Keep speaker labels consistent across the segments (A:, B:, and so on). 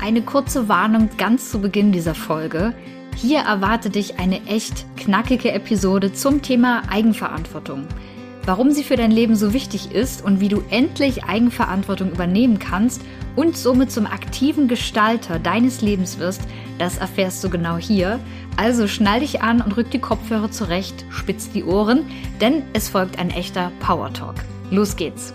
A: Eine kurze Warnung ganz zu Beginn dieser Folge. Hier erwartet dich eine echt knackige Episode zum Thema Eigenverantwortung. Warum sie für dein Leben so wichtig ist und wie du endlich Eigenverantwortung übernehmen kannst und somit zum aktiven Gestalter deines Lebens wirst, das erfährst du genau hier. Also schnall dich an und rück die Kopfhörer zurecht, spitz die Ohren, denn es folgt ein echter Power Talk. Los geht's!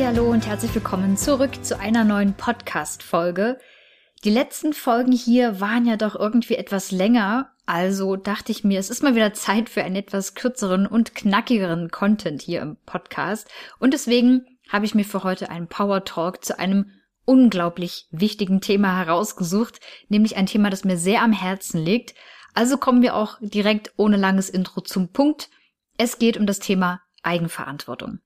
A: Hallo und herzlich willkommen zurück zu einer neuen Podcast Folge. Die letzten Folgen hier waren ja doch irgendwie etwas länger, also dachte ich mir, es ist mal wieder Zeit für einen etwas kürzeren und knackigeren Content hier im Podcast und deswegen habe ich mir für heute einen Power Talk zu einem unglaublich wichtigen Thema herausgesucht, nämlich ein Thema, das mir sehr am Herzen liegt. Also kommen wir auch direkt ohne langes Intro zum Punkt. Es geht um das Thema Eigenverantwortung.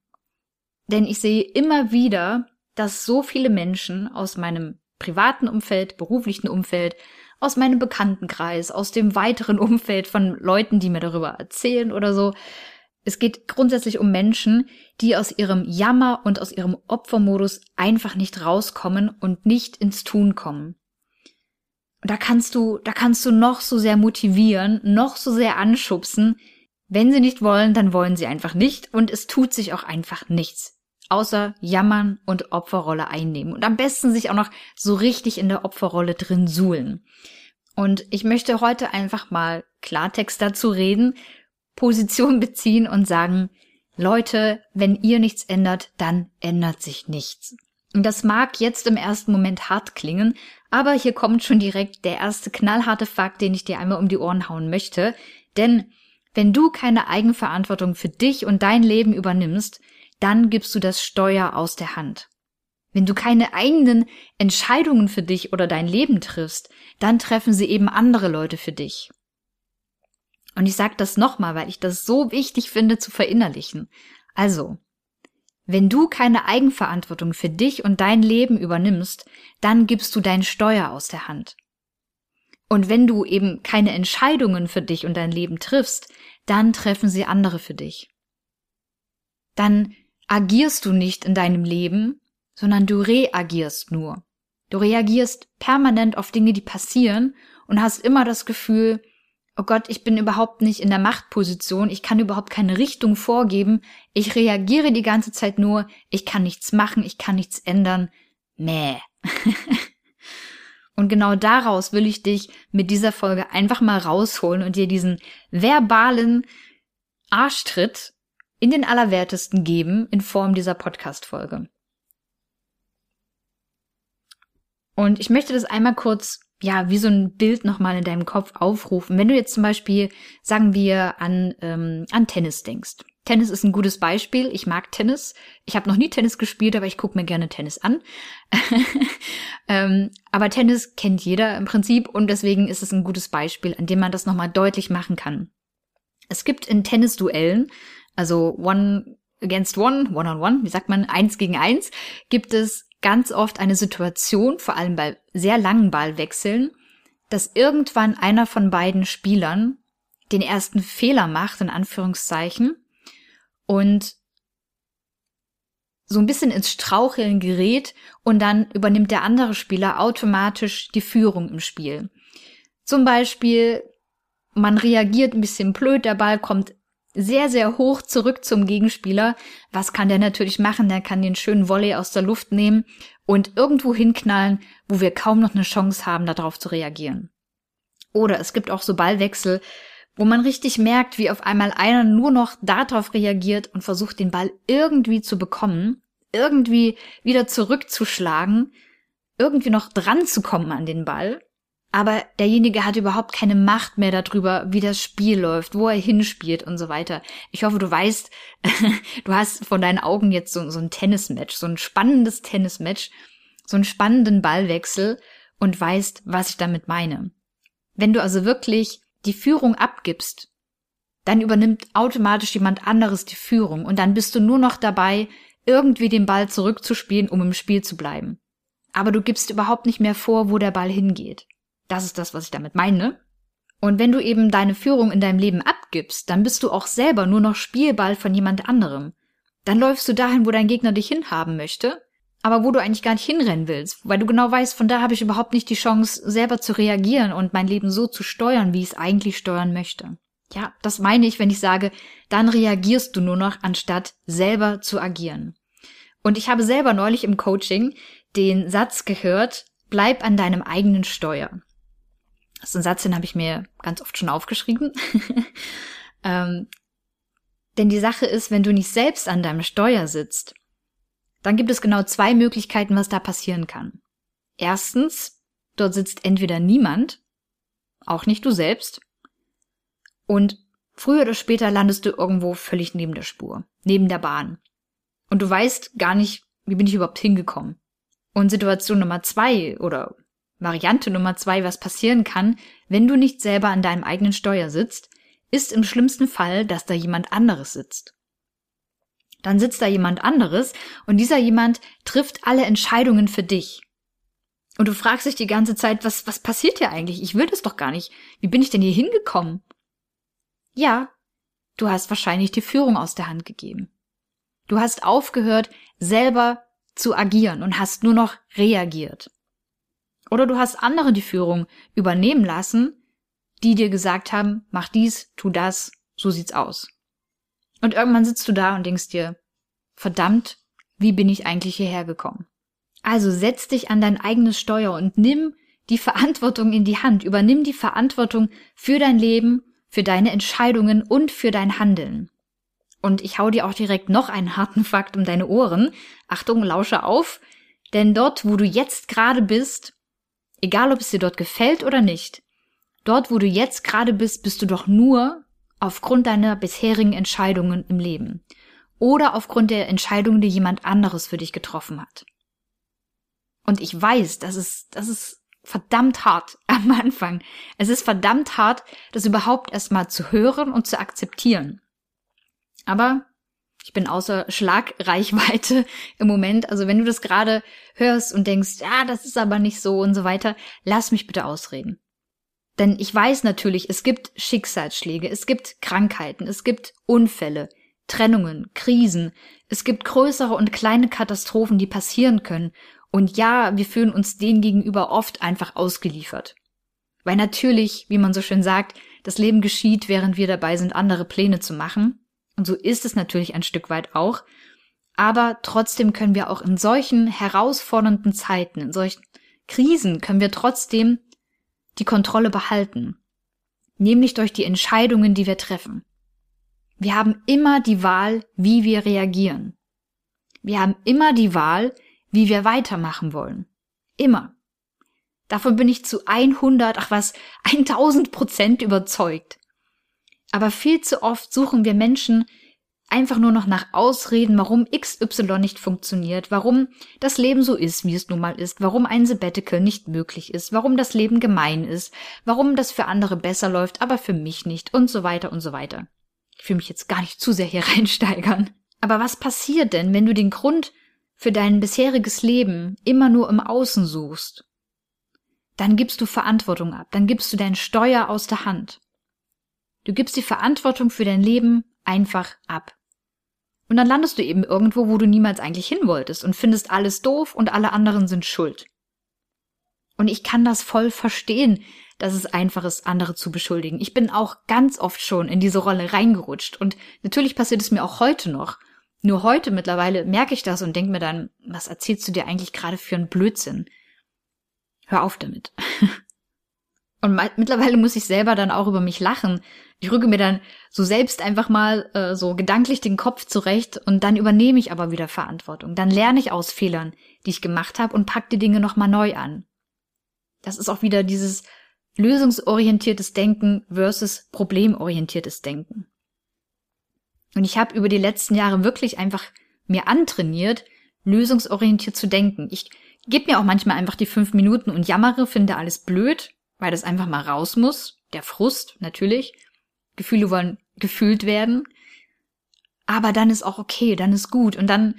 A: Denn ich sehe immer wieder, dass so viele Menschen aus meinem privaten Umfeld, beruflichen Umfeld, aus meinem Bekanntenkreis, aus dem weiteren Umfeld von Leuten, die mir darüber erzählen oder so. Es geht grundsätzlich um Menschen, die aus ihrem Jammer und aus ihrem Opfermodus einfach nicht rauskommen und nicht ins Tun kommen. Und da kannst du, da kannst du noch so sehr motivieren, noch so sehr anschubsen. Wenn sie nicht wollen, dann wollen sie einfach nicht und es tut sich auch einfach nichts außer jammern und Opferrolle einnehmen und am besten sich auch noch so richtig in der Opferrolle drin suhlen. Und ich möchte heute einfach mal Klartext dazu reden, Position beziehen und sagen, Leute, wenn ihr nichts ändert, dann ändert sich nichts. Und das mag jetzt im ersten Moment hart klingen, aber hier kommt schon direkt der erste knallharte Fakt, den ich dir einmal um die Ohren hauen möchte. Denn wenn du keine Eigenverantwortung für dich und dein Leben übernimmst, dann gibst du das Steuer aus der Hand. Wenn du keine eigenen Entscheidungen für dich oder dein Leben triffst, dann treffen sie eben andere Leute für dich. Und ich sage das nochmal, weil ich das so wichtig finde zu verinnerlichen. Also, wenn du keine Eigenverantwortung für dich und dein Leben übernimmst, dann gibst du dein Steuer aus der Hand. Und wenn du eben keine Entscheidungen für dich und dein Leben triffst, dann treffen sie andere für dich. Dann agierst du nicht in deinem Leben, sondern du reagierst nur. Du reagierst permanent auf Dinge, die passieren und hast immer das Gefühl, oh Gott, ich bin überhaupt nicht in der Machtposition, ich kann überhaupt keine Richtung vorgeben, ich reagiere die ganze Zeit nur, ich kann nichts machen, ich kann nichts ändern. Mäh. und genau daraus will ich dich mit dieser Folge einfach mal rausholen und dir diesen verbalen Arschtritt in den Allerwertesten geben in Form dieser Podcast-Folge. Und ich möchte das einmal kurz, ja, wie so ein Bild nochmal in deinem Kopf aufrufen. Wenn du jetzt zum Beispiel, sagen wir, an, ähm, an Tennis denkst. Tennis ist ein gutes Beispiel. Ich mag Tennis. Ich habe noch nie Tennis gespielt, aber ich gucke mir gerne Tennis an. ähm, aber Tennis kennt jeder im Prinzip und deswegen ist es ein gutes Beispiel, an dem man das nochmal deutlich machen kann. Es gibt in Tennisduellen also One against One, One on One, wie sagt man, eins gegen eins, gibt es ganz oft eine Situation, vor allem bei sehr langen Ballwechseln, dass irgendwann einer von beiden Spielern den ersten Fehler macht, in Anführungszeichen, und so ein bisschen ins Straucheln gerät und dann übernimmt der andere Spieler automatisch die Führung im Spiel. Zum Beispiel, man reagiert ein bisschen blöd, der Ball kommt sehr, sehr hoch zurück zum Gegenspieler. Was kann der natürlich machen? Der kann den schönen Volley aus der Luft nehmen und irgendwo hinknallen, wo wir kaum noch eine Chance haben, darauf zu reagieren. Oder es gibt auch so Ballwechsel, wo man richtig merkt, wie auf einmal einer nur noch darauf reagiert und versucht, den Ball irgendwie zu bekommen, irgendwie wieder zurückzuschlagen, irgendwie noch dran zu kommen an den Ball aber derjenige hat überhaupt keine Macht mehr darüber, wie das Spiel läuft, wo er hinspielt und so weiter. Ich hoffe, du weißt, du hast von deinen Augen jetzt so, so ein Tennismatch, so ein spannendes Tennismatch. so einen spannenden Ballwechsel und weißt, was ich damit meine. Wenn du also wirklich die Führung abgibst, dann übernimmt automatisch jemand anderes die Führung und dann bist du nur noch dabei, irgendwie den Ball zurückzuspielen, um im Spiel zu bleiben. Aber du gibst überhaupt nicht mehr vor, wo der Ball hingeht. Das ist das, was ich damit meine. Und wenn du eben deine Führung in deinem Leben abgibst, dann bist du auch selber nur noch Spielball von jemand anderem. Dann läufst du dahin, wo dein Gegner dich hinhaben möchte, aber wo du eigentlich gar nicht hinrennen willst, weil du genau weißt, von da habe ich überhaupt nicht die Chance, selber zu reagieren und mein Leben so zu steuern, wie ich es eigentlich steuern möchte. Ja, das meine ich, wenn ich sage, dann reagierst du nur noch, anstatt selber zu agieren. Und ich habe selber neulich im Coaching den Satz gehört, bleib an deinem eigenen Steuer. Das ist ein Satz, den habe ich mir ganz oft schon aufgeschrieben. ähm, denn die Sache ist, wenn du nicht selbst an deinem Steuer sitzt, dann gibt es genau zwei Möglichkeiten, was da passieren kann. Erstens, dort sitzt entweder niemand, auch nicht du selbst, und früher oder später landest du irgendwo völlig neben der Spur, neben der Bahn. Und du weißt gar nicht, wie bin ich überhaupt hingekommen. Und Situation Nummer zwei oder Variante Nummer zwei, was passieren kann, wenn du nicht selber an deinem eigenen Steuer sitzt, ist im schlimmsten Fall, dass da jemand anderes sitzt. Dann sitzt da jemand anderes und dieser jemand trifft alle Entscheidungen für dich. Und du fragst dich die ganze Zeit, was, was passiert hier eigentlich? Ich will das doch gar nicht. Wie bin ich denn hier hingekommen? Ja, du hast wahrscheinlich die Führung aus der Hand gegeben. Du hast aufgehört, selber zu agieren und hast nur noch reagiert. Oder du hast andere die Führung übernehmen lassen, die dir gesagt haben, mach dies, tu das, so sieht's aus. Und irgendwann sitzt du da und denkst dir, verdammt, wie bin ich eigentlich hierher gekommen? Also setz dich an dein eigenes Steuer und nimm die Verantwortung in die Hand, übernimm die Verantwortung für dein Leben für deine Entscheidungen und für dein Handeln. Und ich hau dir auch direkt noch einen harten Fakt um deine Ohren. Achtung, lausche auf. Denn dort, wo du jetzt gerade bist, egal ob es dir dort gefällt oder nicht, dort, wo du jetzt gerade bist, bist du doch nur aufgrund deiner bisherigen Entscheidungen im Leben. Oder aufgrund der Entscheidungen, die jemand anderes für dich getroffen hat. Und ich weiß, das ist, das ist verdammt hart am Anfang. Es ist verdammt hart, das überhaupt erstmal zu hören und zu akzeptieren. Aber ich bin außer Schlagreichweite im Moment. Also wenn du das gerade hörst und denkst, ja, das ist aber nicht so und so weiter, lass mich bitte ausreden. Denn ich weiß natürlich, es gibt Schicksalsschläge, es gibt Krankheiten, es gibt Unfälle, Trennungen, Krisen, es gibt größere und kleine Katastrophen, die passieren können und ja, wir fühlen uns denen gegenüber oft einfach ausgeliefert. Weil natürlich, wie man so schön sagt, das Leben geschieht, während wir dabei sind, andere Pläne zu machen. Und so ist es natürlich ein Stück weit auch. Aber trotzdem können wir auch in solchen herausfordernden Zeiten, in solchen Krisen, können wir trotzdem die Kontrolle behalten. Nämlich durch die Entscheidungen, die wir treffen. Wir haben immer die Wahl, wie wir reagieren. Wir haben immer die Wahl, wie wir weitermachen wollen. Immer. Davon bin ich zu 100, ach was, 1000 Prozent überzeugt. Aber viel zu oft suchen wir Menschen einfach nur noch nach Ausreden, warum XY nicht funktioniert, warum das Leben so ist, wie es nun mal ist, warum ein Sabbatical nicht möglich ist, warum das Leben gemein ist, warum das für andere besser läuft, aber für mich nicht und so weiter und so weiter. Ich will mich jetzt gar nicht zu sehr hier reinsteigern. Aber was passiert denn, wenn du den Grund für dein bisheriges Leben immer nur im Außen suchst, dann gibst du Verantwortung ab, dann gibst du dein Steuer aus der Hand. Du gibst die Verantwortung für dein Leben einfach ab. Und dann landest du eben irgendwo, wo du niemals eigentlich hin wolltest und findest alles doof und alle anderen sind schuld. Und ich kann das voll verstehen, dass es einfach ist, andere zu beschuldigen. Ich bin auch ganz oft schon in diese Rolle reingerutscht und natürlich passiert es mir auch heute noch. Nur heute mittlerweile merke ich das und denke mir dann, was erzählst du dir eigentlich gerade für einen Blödsinn? Hör auf damit. und mittlerweile muss ich selber dann auch über mich lachen. Ich rücke mir dann so selbst einfach mal äh, so gedanklich den Kopf zurecht und dann übernehme ich aber wieder Verantwortung. Dann lerne ich aus Fehlern, die ich gemacht habe und pack die Dinge nochmal neu an. Das ist auch wieder dieses lösungsorientiertes Denken versus problemorientiertes Denken. Und ich habe über die letzten Jahre wirklich einfach mir antrainiert, lösungsorientiert zu denken. Ich gebe mir auch manchmal einfach die fünf Minuten und jammere, finde alles blöd, weil das einfach mal raus muss. Der Frust, natürlich. Gefühle wollen gefühlt werden. Aber dann ist auch okay, dann ist gut und dann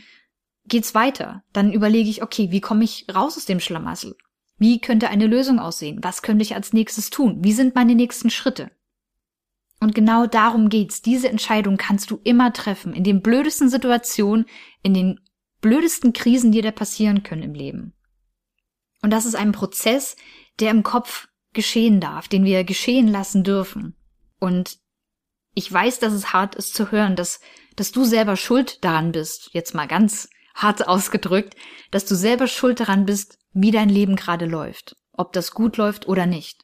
A: geht's weiter. Dann überlege ich, okay, wie komme ich raus aus dem Schlamassel? Wie könnte eine Lösung aussehen? Was könnte ich als nächstes tun? Wie sind meine nächsten Schritte? Und genau darum geht's. Diese Entscheidung kannst du immer treffen, in den blödesten Situationen, in den blödesten Krisen, die dir passieren können im Leben. Und das ist ein Prozess, der im Kopf geschehen darf, den wir geschehen lassen dürfen. Und ich weiß, dass es hart ist zu hören, dass, dass du selber schuld daran bist, jetzt mal ganz hart ausgedrückt, dass du selber schuld daran bist, wie dein Leben gerade läuft, ob das gut läuft oder nicht.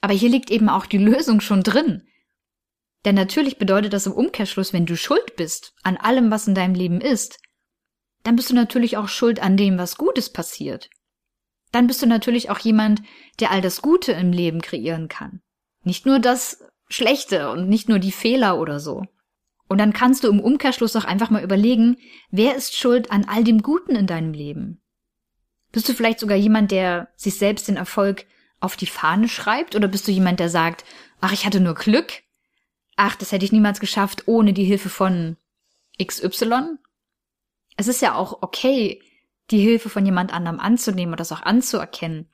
A: Aber hier liegt eben auch die Lösung schon drin. Denn natürlich bedeutet das im Umkehrschluss, wenn du schuld bist an allem, was in deinem Leben ist, dann bist du natürlich auch schuld an dem, was Gutes passiert. Dann bist du natürlich auch jemand, der all das Gute im Leben kreieren kann. Nicht nur das Schlechte und nicht nur die Fehler oder so. Und dann kannst du im Umkehrschluss auch einfach mal überlegen, wer ist schuld an all dem Guten in deinem Leben? Bist du vielleicht sogar jemand, der sich selbst den Erfolg auf die Fahne schreibt? Oder bist du jemand, der sagt, ach, ich hatte nur Glück? Ach, das hätte ich niemals geschafft ohne die Hilfe von XY? Es ist ja auch okay, die Hilfe von jemand anderem anzunehmen und das auch anzuerkennen.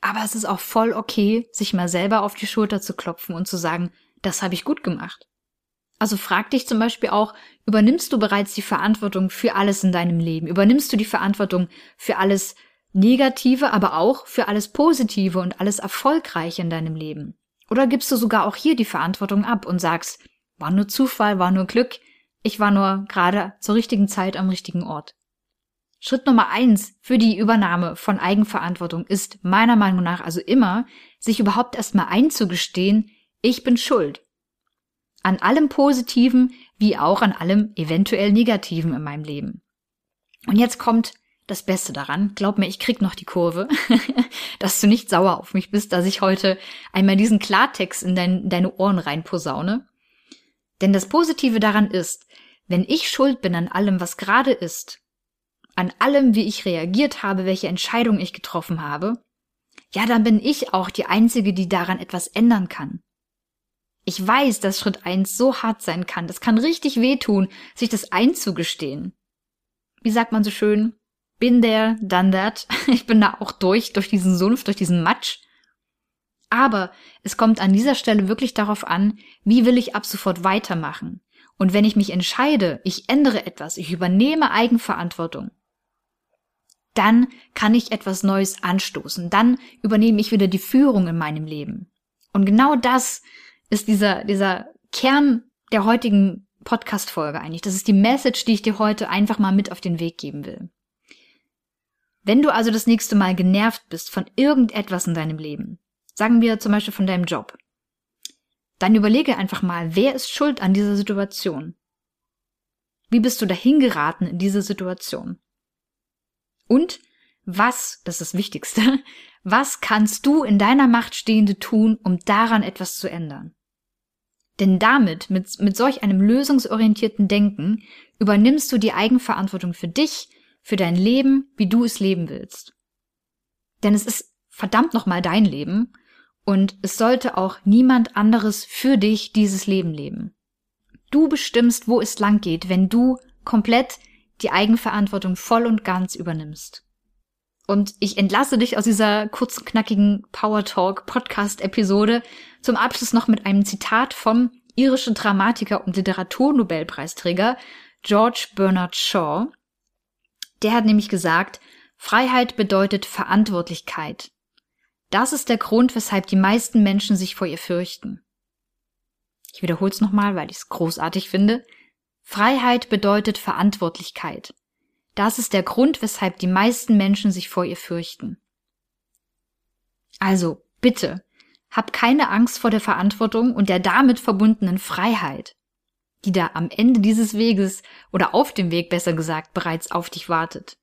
A: Aber es ist auch voll okay, sich mal selber auf die Schulter zu klopfen und zu sagen, das habe ich gut gemacht. Also frag dich zum Beispiel auch, übernimmst du bereits die Verantwortung für alles in deinem Leben? Übernimmst du die Verantwortung für alles Negative, aber auch für alles Positive und alles Erfolgreiche in deinem Leben? Oder gibst du sogar auch hier die Verantwortung ab und sagst, war nur Zufall, war nur Glück, ich war nur gerade zur richtigen Zeit am richtigen Ort? Schritt Nummer eins für die Übernahme von Eigenverantwortung ist meiner Meinung nach also immer, sich überhaupt erstmal einzugestehen, ich bin schuld. An allem Positiven wie auch an allem eventuell Negativen in meinem Leben. Und jetzt kommt das Beste daran. Glaub mir, ich krieg noch die Kurve, dass du nicht sauer auf mich bist, dass ich heute einmal diesen Klartext in, dein, in deine Ohren reinposaune. Denn das Positive daran ist, wenn ich schuld bin an allem, was gerade ist, an allem, wie ich reagiert habe, welche Entscheidung ich getroffen habe, ja, dann bin ich auch die Einzige, die daran etwas ändern kann. Ich weiß, dass Schritt eins so hart sein kann. Das kann richtig wehtun, sich das einzugestehen. Wie sagt man so schön? Bin there, done that. Ich bin da auch durch, durch diesen Sumpf, durch diesen Matsch. Aber es kommt an dieser Stelle wirklich darauf an, wie will ich ab sofort weitermachen. Und wenn ich mich entscheide, ich ändere etwas, ich übernehme Eigenverantwortung, dann kann ich etwas Neues anstoßen. Dann übernehme ich wieder die Führung in meinem Leben. Und genau das ist dieser, dieser Kern der heutigen Podcast-Folge eigentlich. Das ist die Message, die ich dir heute einfach mal mit auf den Weg geben will. Wenn du also das nächste Mal genervt bist von irgendetwas in deinem Leben, sagen wir zum Beispiel von deinem Job, dann überlege einfach mal, wer ist schuld an dieser Situation? Wie bist du dahin geraten in diese Situation? Und was, das ist das Wichtigste, was kannst du in deiner Macht Stehende tun, um daran etwas zu ändern? Denn damit, mit, mit solch einem lösungsorientierten Denken, übernimmst du die Eigenverantwortung für dich, für dein Leben, wie du es leben willst. Denn es ist verdammt nochmal dein Leben und es sollte auch niemand anderes für dich dieses Leben leben. Du bestimmst, wo es lang geht, wenn du komplett die Eigenverantwortung voll und ganz übernimmst. Und ich entlasse dich aus dieser kurzen, knackigen Power Talk Podcast Episode zum Abschluss noch mit einem Zitat vom irischen Dramatiker und Literaturnobelpreisträger George Bernard Shaw. Der hat nämlich gesagt, Freiheit bedeutet Verantwortlichkeit. Das ist der Grund, weshalb die meisten Menschen sich vor ihr fürchten. Ich wiederhole es nochmal, weil ich es großartig finde. Freiheit bedeutet Verantwortlichkeit. Das ist der Grund, weshalb die meisten Menschen sich vor ihr fürchten. Also, bitte, hab keine Angst vor der Verantwortung und der damit verbundenen Freiheit, die da am Ende dieses Weges oder auf dem Weg besser gesagt bereits auf dich wartet.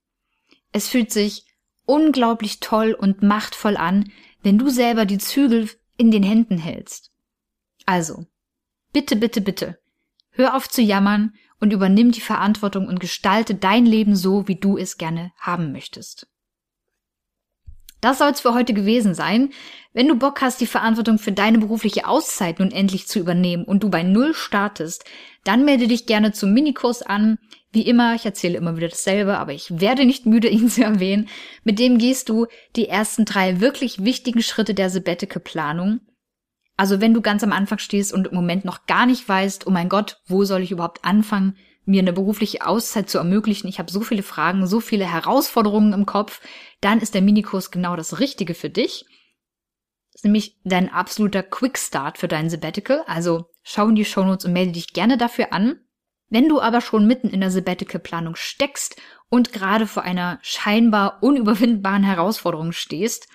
A: Es fühlt sich unglaublich toll und machtvoll an, wenn du selber die Zügel in den Händen hältst. Also, bitte, bitte, bitte, Hör auf zu jammern und übernimm die Verantwortung und gestalte dein Leben so, wie du es gerne haben möchtest. Das soll es für heute gewesen sein. Wenn du Bock hast, die Verantwortung für deine berufliche Auszeit nun endlich zu übernehmen und du bei Null startest, dann melde dich gerne zum Minikurs an. Wie immer, ich erzähle immer wieder dasselbe, aber ich werde nicht müde, ihn zu erwähnen. Mit dem gehst du die ersten drei wirklich wichtigen Schritte der Sabbatical-Planung. Also wenn du ganz am Anfang stehst und im Moment noch gar nicht weißt, oh mein Gott, wo soll ich überhaupt anfangen, mir eine berufliche Auszeit zu ermöglichen, ich habe so viele Fragen, so viele Herausforderungen im Kopf, dann ist der Minikurs genau das Richtige für dich. Das ist nämlich dein absoluter Quickstart für dein Sabbatical. Also schau in die Shownotes und melde dich gerne dafür an. Wenn du aber schon mitten in der Sabbatical-Planung steckst und gerade vor einer scheinbar unüberwindbaren Herausforderung stehst,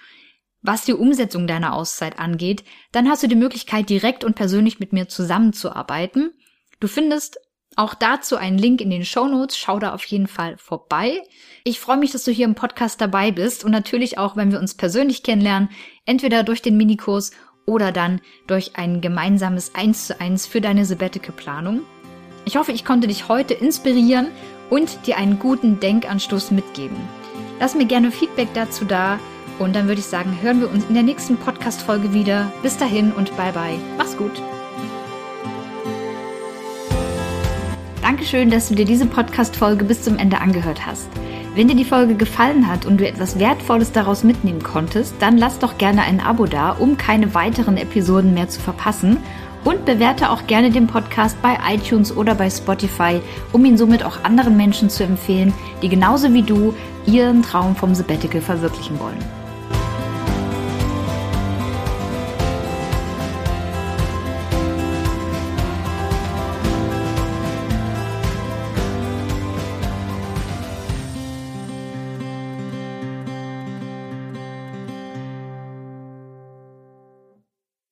A: was die Umsetzung deiner Auszeit angeht, dann hast du die Möglichkeit, direkt und persönlich mit mir zusammenzuarbeiten. Du findest auch dazu einen Link in den Show Notes. Schau da auf jeden Fall vorbei. Ich freue mich, dass du hier im Podcast dabei bist und natürlich auch, wenn wir uns persönlich kennenlernen, entweder durch den Minikurs oder dann durch ein gemeinsames 1 zu 1 für deine Sabbatical-Planung. Ich hoffe, ich konnte dich heute inspirieren und dir einen guten Denkanstoß mitgeben. Lass mir gerne Feedback dazu da und dann würde ich sagen, hören wir uns in der nächsten Podcast-Folge wieder. Bis dahin und bye bye. Mach's gut. Dankeschön, dass du dir diese Podcast-Folge bis zum Ende angehört hast. Wenn dir die Folge gefallen hat und du etwas Wertvolles daraus mitnehmen konntest, dann lass doch gerne ein Abo da, um keine weiteren Episoden mehr zu verpassen. Und bewerte auch gerne den Podcast bei iTunes oder bei Spotify, um ihn somit auch anderen Menschen zu empfehlen, die genauso wie du ihren Traum vom Sabbatical verwirklichen wollen.